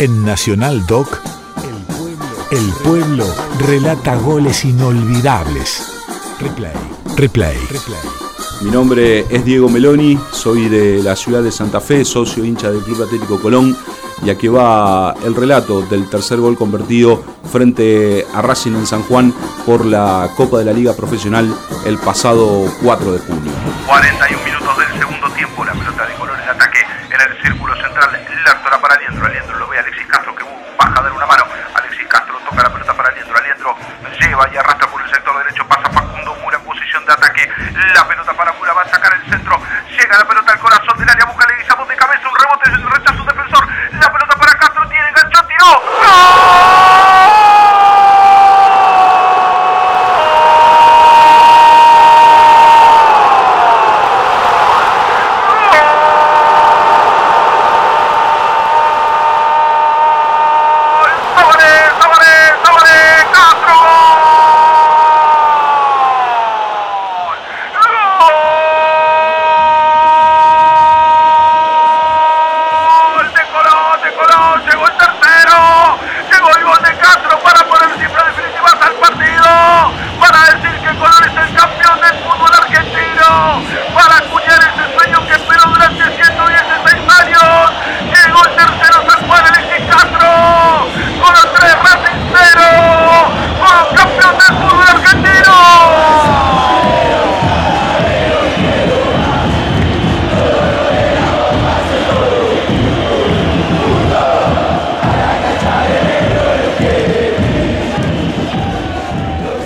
En Nacional Doc, el pueblo relata goles inolvidables. Replay, replay, replay. Mi nombre es Diego Meloni, soy de la ciudad de Santa Fe, socio hincha del Club Atlético Colón y aquí va el relato del tercer gol convertido frente a Racing en San Juan por la Copa de la Liga Profesional el pasado 4 de junio. 41 minutos del segundo tiempo, la pelota de color en ataque en el círculo central, la para toca la pelota para Aliendro, Aliendro lleva y arrastra por el sector derecho, pasa Facundo Mura en posición de ataque, la pelota para Mura va a sacar el centro, llega la pelota al corazón del área, busca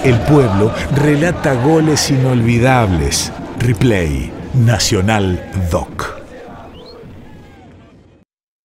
El pueblo relata goles inolvidables. Replay, Nacional Doc.